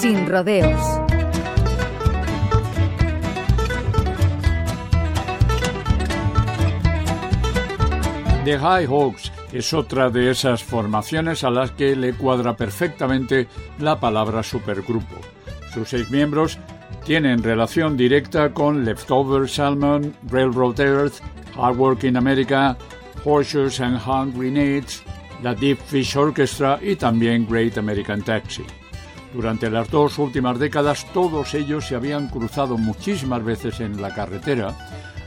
Sin rodeos. The High Hawks es otra de esas formaciones a las que le cuadra perfectamente la palabra supergrupo. Sus seis miembros tienen relación directa con Leftover Salmon, Railroad Earth, Hard Work in America, Horseshoes and Hand Grenades, la Deep Fish Orchestra y también Great American Taxi. Durante las dos últimas décadas todos ellos se habían cruzado muchísimas veces en la carretera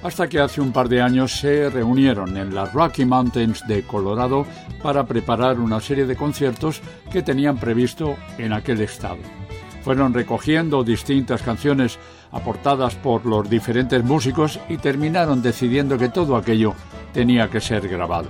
hasta que hace un par de años se reunieron en las Rocky Mountains de Colorado para preparar una serie de conciertos que tenían previsto en aquel estado. Fueron recogiendo distintas canciones aportadas por los diferentes músicos y terminaron decidiendo que todo aquello tenía que ser grabado.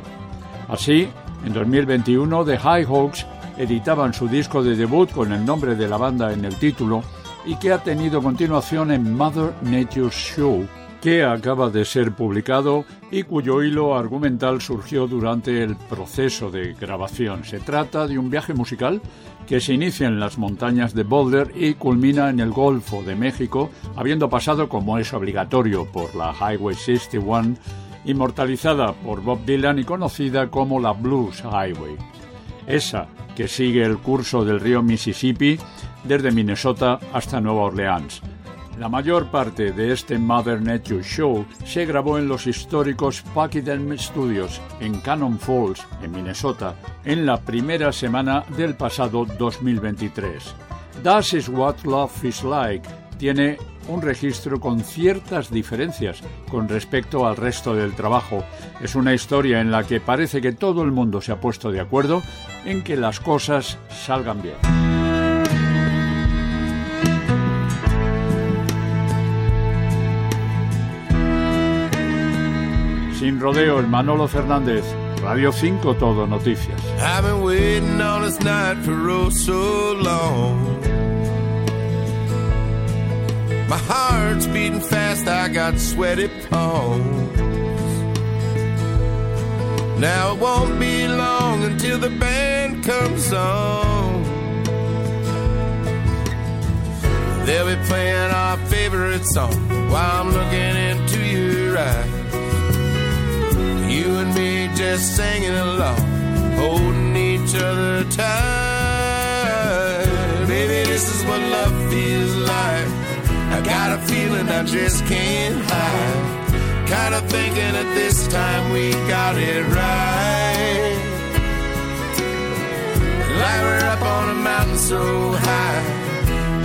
Así, en 2021 The High Hawks editaban su disco de debut con el nombre de la banda en el título y que ha tenido continuación en Mother Nature's Show, que acaba de ser publicado y cuyo hilo argumental surgió durante el proceso de grabación. Se trata de un viaje musical que se inicia en las montañas de Boulder y culmina en el Golfo de México, habiendo pasado, como es obligatorio, por la Highway 61, inmortalizada por Bob Dylan y conocida como la Blues Highway. Esa que sigue el curso del río Mississippi desde Minnesota hasta Nueva Orleans. La mayor parte de este Mother Nature Show se grabó en los históricos Pachyderm Studios en Cannon Falls, en Minnesota, en la primera semana del pasado 2023. That is what love is like tiene un registro con ciertas diferencias con respecto al resto del trabajo. Es una historia en la que parece que todo el mundo se ha puesto de acuerdo en que las cosas salgan bien. Sin rodeos, Manolo Fernández, Radio 5 Todo Noticias. I've been waiting on this night for oh so long. My heart's beating fast, I got sweaty palms. Now it won't be long until the band comes on. They'll be playing our favorite song while I'm looking into your eyes. You and me just singing along, holding each other tight. Feeling I just can't hide. Kind of thinking that this time we got it right. Like we're up on a mountain so high,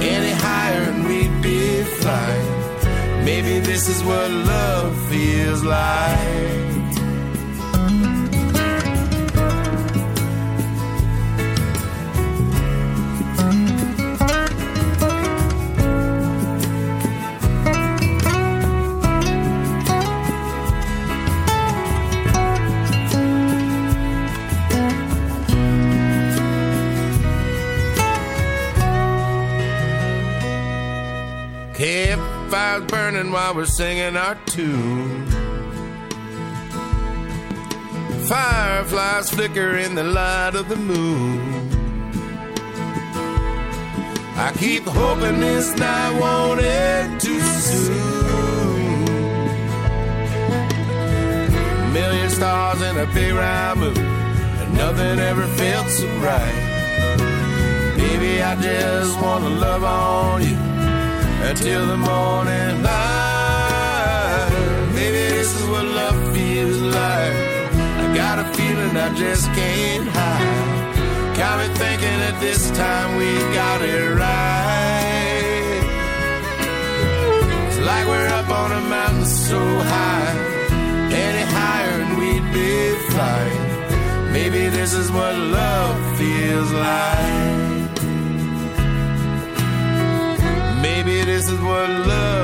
any higher and we'd be flying. Maybe this is what love feels like. Campfires burning while we're singing our tune. Fireflies flicker in the light of the moon. I keep hoping this night won't end too soon. A million stars in a big round moon, and nothing ever felt so right. Baby, I just you until the morning light. Maybe this is what love feels like. I got a feeling I just can't hide. Got me thinking that this time we got it right. It's like we're up on a mountain so high, any higher and we'd be flying. Maybe this is what love feels like. Is what love